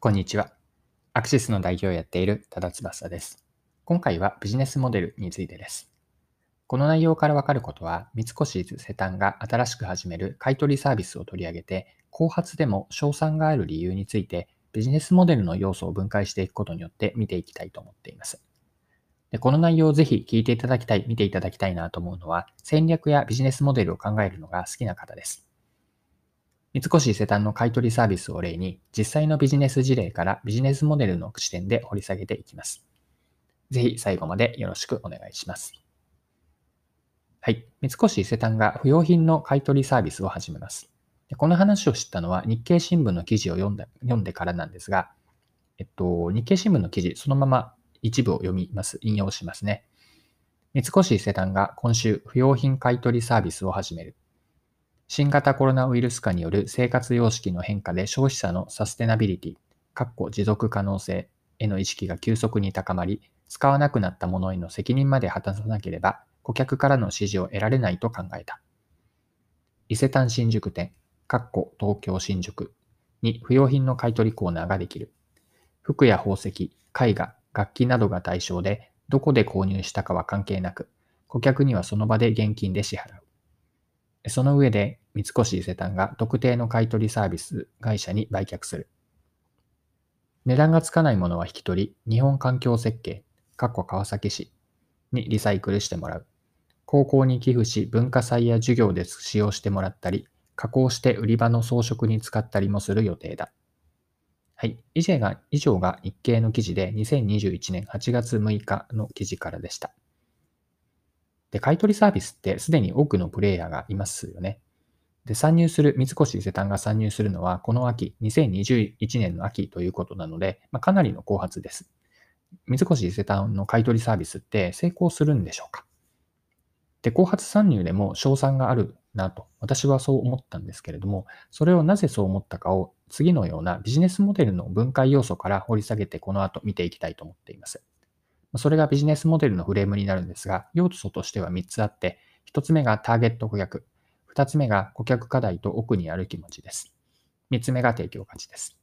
こんにちは。アクシスの代表をやっている多田翼です。今回はビジネスモデルについてです。この内容からわかることは、三越伊勢丹が新しく始める買取サービスを取り上げて、後発でも賞賛がある理由について、ビジネスモデルの要素を分解していくことによって見ていきたいと思っています。でこの内容をぜひ聞いていただきたい、見ていただきたいなと思うのは、戦略やビジネスモデルを考えるのが好きな方です。三越伊勢丹の買取サービスを例に、実際のビジネス事例からビジネスモデルの視点で掘り下げていきます。ぜひ最後までよろしくお願いします。はい。三越伊勢丹が不用品の買取サービスを始めます。この話を知ったのは日経新聞の記事を読んだ読んでからなんですが、えっと、日経新聞の記事、そのまま一部を読みます。引用しますね。三越伊勢丹が今週不用品買取サービスを始める。新型コロナウイルス化による生活様式の変化で消費者のサステナビリティ、かっこ持続可能性への意識が急速に高まり、使わなくなったものへの責任まで果たさなければ、顧客からの支持を得られないと考えた。伊勢丹新宿店、かっこ東京新宿に不要品の買取コーナーができる。服や宝石、絵画、楽器などが対象で、どこで購入したかは関係なく、顧客にはその場で現金で支払う。その上で、三越伊勢丹が特定の買取サービス会社に売却する。値段がつかないものは引き取り、日本環境設計、かっこ川崎市にリサイクルしてもらう。高校に寄付し、文化祭や授業で使用してもらったり、加工して売り場の装飾に使ったりもする予定だ。はい。以上が、以上が日経の記事で2021年8月6日の記事からでした。で、買取サービスってすでに多くのプレイヤーがいますよね。で、参入する、三越伊勢丹が参入するのは、この秋、2021年の秋ということなので、まあ、かなりの後発です。三越伊勢丹の買取サービスって成功するんでしょうか？で、後発参入でも賞賛があるなと、私はそう思ったんですけれども、それをなぜそう思ったかを次のようなビジネスモデルの分解要素から掘り下げてこの後見ていきたいと思っています。それがビジネスモデルのフレームになるんですが、要素としては3つあって、1つ目がターゲット顧客、2つ目が顧客課題と奥にある気持ちです。3つ目が提供価値です。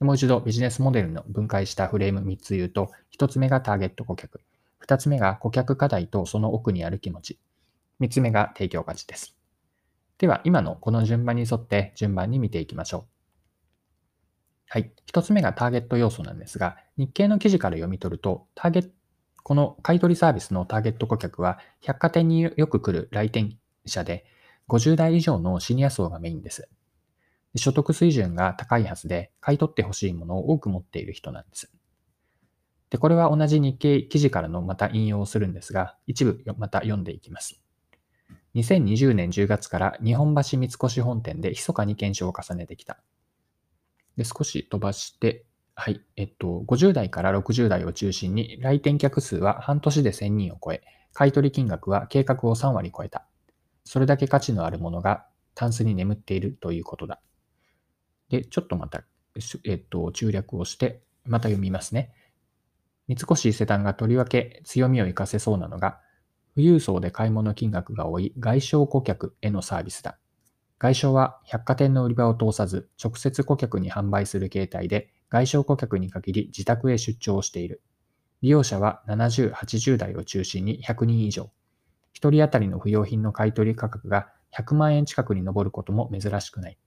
もう一度ビジネスモデルの分解したフレーム3つ言うと、1つ目がターゲット顧客、2つ目が顧客課題とその奥にある気持ち、3つ目が提供価値です。では、今のこの順番に沿って順番に見ていきましょう。はい。1つ目がターゲット要素なんですが、日経の記事から読み取ると、ターゲッこの買取サービスのターゲット顧客は、百貨店によく来る来店者で、50代以上のシニア層がメインです。所得水準が高いはずで、買い取ってほしいものを多く持っている人なんです。で、これは同じ日経記事からのまた引用をするんですが、一部また読んでいきます。2020年10月から日本橋三越本店で密かに検証を重ねてきた。で少し飛ばして、はい。えっと、50代から60代を中心に来店客数は半年で1000人を超え、買取金額は計画を3割超えた。それだけ価値のあるものがタンスに眠っているということだ。で、ちょっとまた、えっと、中略をして、また読みますね。三越伊勢丹がとりわけ強みを活かせそうなのが、富裕層で買い物金額が多い外商顧客へのサービスだ。外商は百貨店の売り場を通さず、直接顧客に販売する形態で、外商顧客に限り自宅へ出張をしている。利用者は70、80代を中心に100人以上。1人当たりの不用品の買取価格が100万円近くに上ることも珍しくない。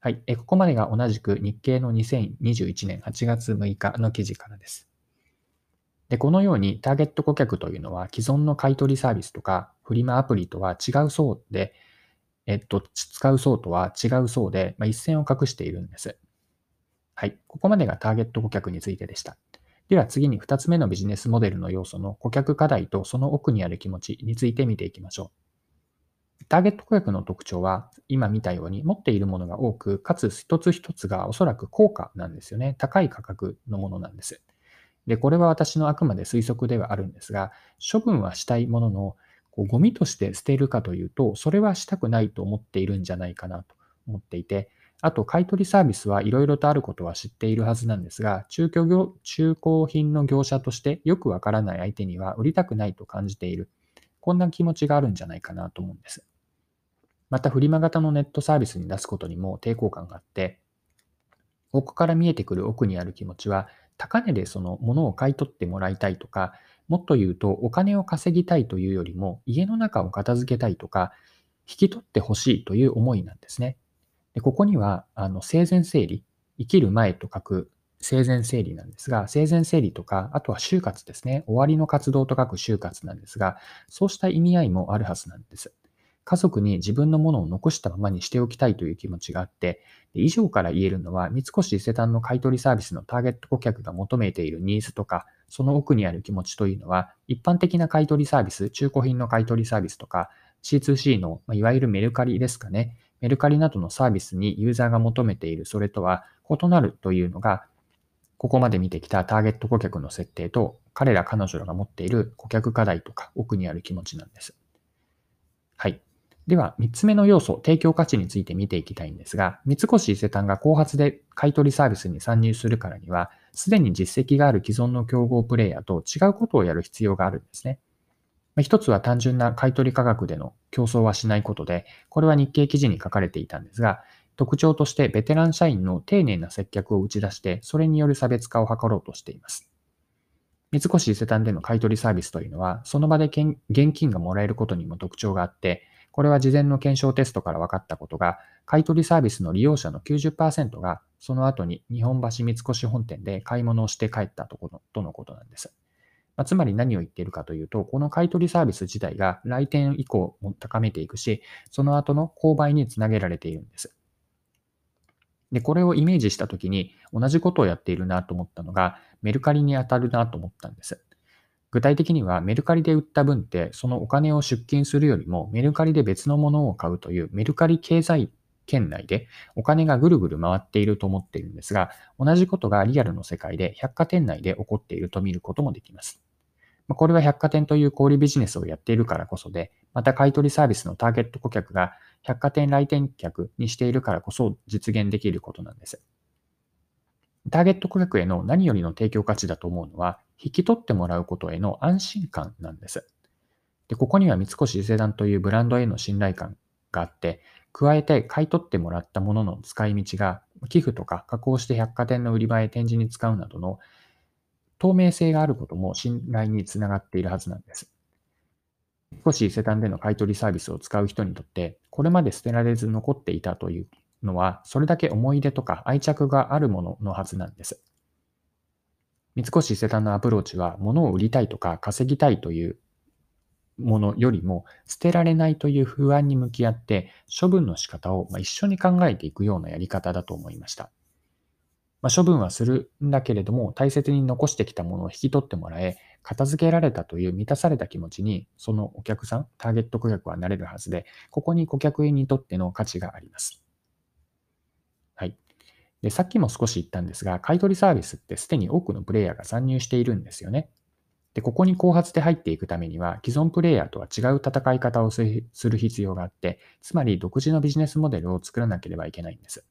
はい。ここまでが同じく日経の2021年8月6日の記事からです。で、このようにターゲット顧客というのは既存の買取サービスとかフリマアプリとは違う層で、えっと、使う層とは違う層で、まあ、一線を画しているんです。はい。ここまでがターゲット顧客についてでした。では次に2つ目のビジネスモデルの要素の顧客課題とその奥にある気持ちについて見ていきましょう。ターゲット顧客の特徴は今見たように持っているものが多く、かつ一つ一つがおそらく高価なんですよね。高い価格のものなんです。で、これは私のあくまで推測ではあるんですが、処分はしたいものの、こうゴミとして捨てるかというと、それはしたくないと思っているんじゃないかなと思っていて、あと、買取サービスはいろいろとあることは知っているはずなんですが、中古業中古品の業者としてよくわからない相手には売りたくないと感じている。こんな気持ちがあるんじゃないかなと思うんです。また、フリマ型のネットサービスに出すことにも抵抗感があって、ここから見えてくる奥にある気持ちは、高値でその物を買い取ってもらいたいとか、もっと言うとお金を稼ぎたいというよりも、家の中を片付けたいとか、引き取ってほしいという思いなんですね。でここには、あの生前整理、生きる前と書く生前整理なんですが、生前整理とか、あとは就活ですね。終わりの活動と書く就活なんですが、そうした意味合いもあるはずなんです。家族に自分のものを残したままにしておきたいという気持ちがあって、以上から言えるのは、三越伊勢丹の買取サービスのターゲット顧客が求めているニーズとか、その奥にある気持ちというのは、一般的な買取サービス、中古品の買取サービスとか、C2C の、いわゆるメルカリですかね。メルカリなどのサービスにユーザーが求めているそれとは異なるというのが、ここまで見てきたターゲット顧客の設定と、彼ら彼女らが持っている顧客課題とか奥にある気持ちなんです。はい。では、3つ目の要素、提供価値について見ていきたいんですが、三越伊勢丹が後発で買取サービスに参入するからには、すでに実績がある既存の競合プレイヤーと違うことをやる必要があるんですね。一つは単純な買取価格での競争はしないことで、これは日経記事に書かれていたんですが、特徴としてベテラン社員の丁寧な接客を打ち出して、それによる差別化を図ろうとしています。三越伊勢丹での買取サービスというのは、その場で現金がもらえることにも特徴があって、これは事前の検証テストから分かったことが、買取サービスの利用者の90%が、その後に日本橋三越本店で買い物をして帰ったとことのことなんです。まあ、つまり何を言っているかというと、この買取サービス自体が来店以降も高めていくし、その後の購買につなげられているんです。で、これをイメージしたときに同じことをやっているなと思ったのが、メルカリに当たるなと思ったんです。具体的にはメルカリで売った分ってそのお金を出金するよりもメルカリで別のものを買うというメルカリ経済圏内でお金がぐるぐる回っていると思っているんですが、同じことがリアルの世界で百貨店内で起こっていると見ることもできます。これは百貨店という小売ビジネスをやっているからこそで、また買取サービスのターゲット顧客が百貨店来店客にしているからこそ実現できることなんです。ターゲット顧客への何よりの提供価値だと思うのは、引き取ってもらうことへの安心感なんです。でここには三越伊勢丹というブランドへの信頼感があって、加えて買い取ってもらったものの使い道が寄付とか加工して百貨店の売り場へ展示に使うなどの透明性があることも信頼につながっているはずなんです。少し伊勢丹での買取サービスを使う人にとって、これまで捨てられず残っていたというのは、それだけ思い出とか愛着があるもののはずなんです。三越伊勢丹のアプローチは、物を売りたいとか稼ぎたいというものよりも、捨てられないという不安に向き合って、処分の仕方を一緒に考えていくようなやり方だと思いました。まあ、処分はするんだけれども、大切に残してきたものを引き取ってもらえ、片付けられたという満たされた気持ちに、そのお客さん、ターゲット顧客はなれるはずで、ここに顧客にとっての価値があります。で、さっきも少し言ったんですが、買取サービスってすでに多くのプレイヤーが参入しているんですよね。で、ここに後発で入っていくためには、既存プレイヤーとは違う戦い方をする必要があって、つまり独自のビジネスモデルを作らなければいけないんです。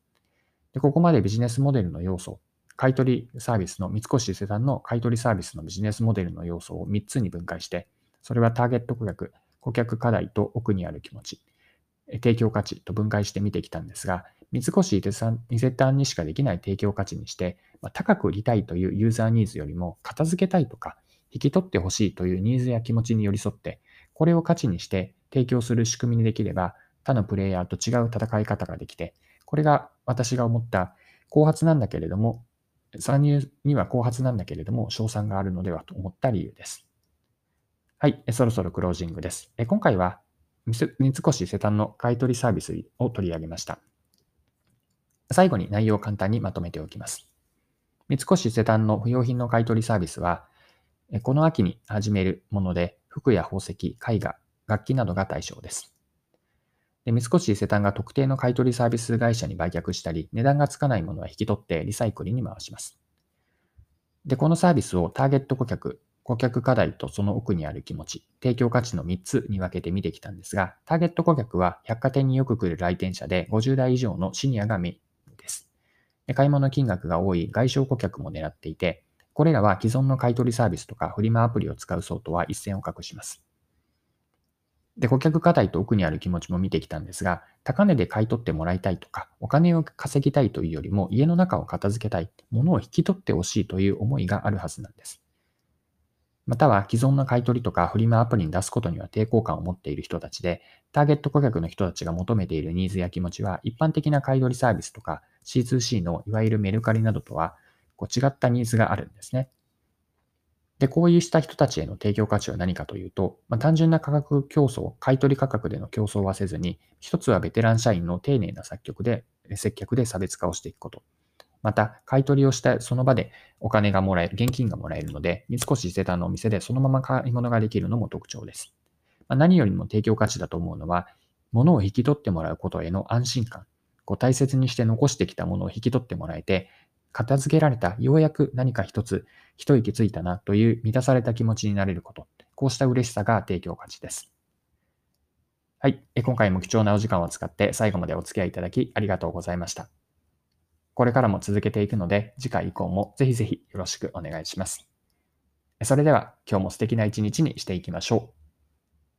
で、ここまでビジネスモデルの要素、買取サービスの、三越伊勢丹の買取サービスのビジネスモデルの要素を3つに分解して、それはターゲット顧客、顧客課題と奥にある気持ち、提供価値と分解して見てきたんですが、三越伊勢丹にしかできない提供価値にして、まあ、高く売りたいというユーザーニーズよりも片付けたいとか引き取ってほしいというニーズや気持ちに寄り添って、これを価値にして提供する仕組みにできれば、他のプレイヤーと違う戦い方ができて、これが私が思った後発なんだけれども、参入には後発なんだけれども、賞賛があるのではと思った理由です。はい、そろそろクロージングです。今回は三越伊勢丹の買取サービスを取り上げました。最後に内容を簡単にまとめておきます。三越伊勢丹の不用品の買取サービスは、この秋に始めるもので、服や宝石、絵画、楽器などが対象です。で三越伊勢丹が特定の買い取りサービス会社に売却したり、値段がつかないものは引き取ってリサイクルに回します。で、このサービスをターゲット顧客、顧客課題とその奥にある気持ち、提供価値の3つに分けて見てきたんですが、ターゲット顧客は百貨店によく来る来店者で50代以上のシニアがメインです。買い物金額が多い外商顧客も狙っていて、これらは既存の買取サービスとかフリマアプリを使う層とは一線を画します。で、顧客課題と奥にある気持ちも見てきたんですが、高値で買い取ってもらいたいとか、お金を稼ぎたいというよりも、家の中を片付けたい、物を引き取ってほしいという思いがあるはずなんです。または既存の買い取りとかフリマアプリに出すことには抵抗感を持っている人たちで、ターゲット顧客の人たちが求めているニーズや気持ちは、一般的な買い取りサービスとか C2C のいわゆるメルカリなどとはこう違ったニーズがあるんですね。で、こういうした人たちへの提供価値は何かというと、まあ、単純な価格競争、買取価格での競争はせずに、一つはベテラン社員の丁寧な作曲で、接客で差別化をしていくこと。また、買い取りをしたその場でお金がもらえる、現金がもらえるので、三越伊勢丹のお店でそのまま買い物ができるのも特徴です。まあ、何よりも提供価値だと思うのは、物を引き取ってもらうことへの安心感。こう大切にして残してきたものを引き取ってもらえて、片付けられた、ようやく何か一つ一息ついたなという満たされた気持ちになれること、こうした嬉しさが提供価値です。はい。今回も貴重なお時間を使って最後までお付き合いいただきありがとうございました。これからも続けていくので、次回以降もぜひぜひよろしくお願いします。それでは今日も素敵な一日にしていきましょう。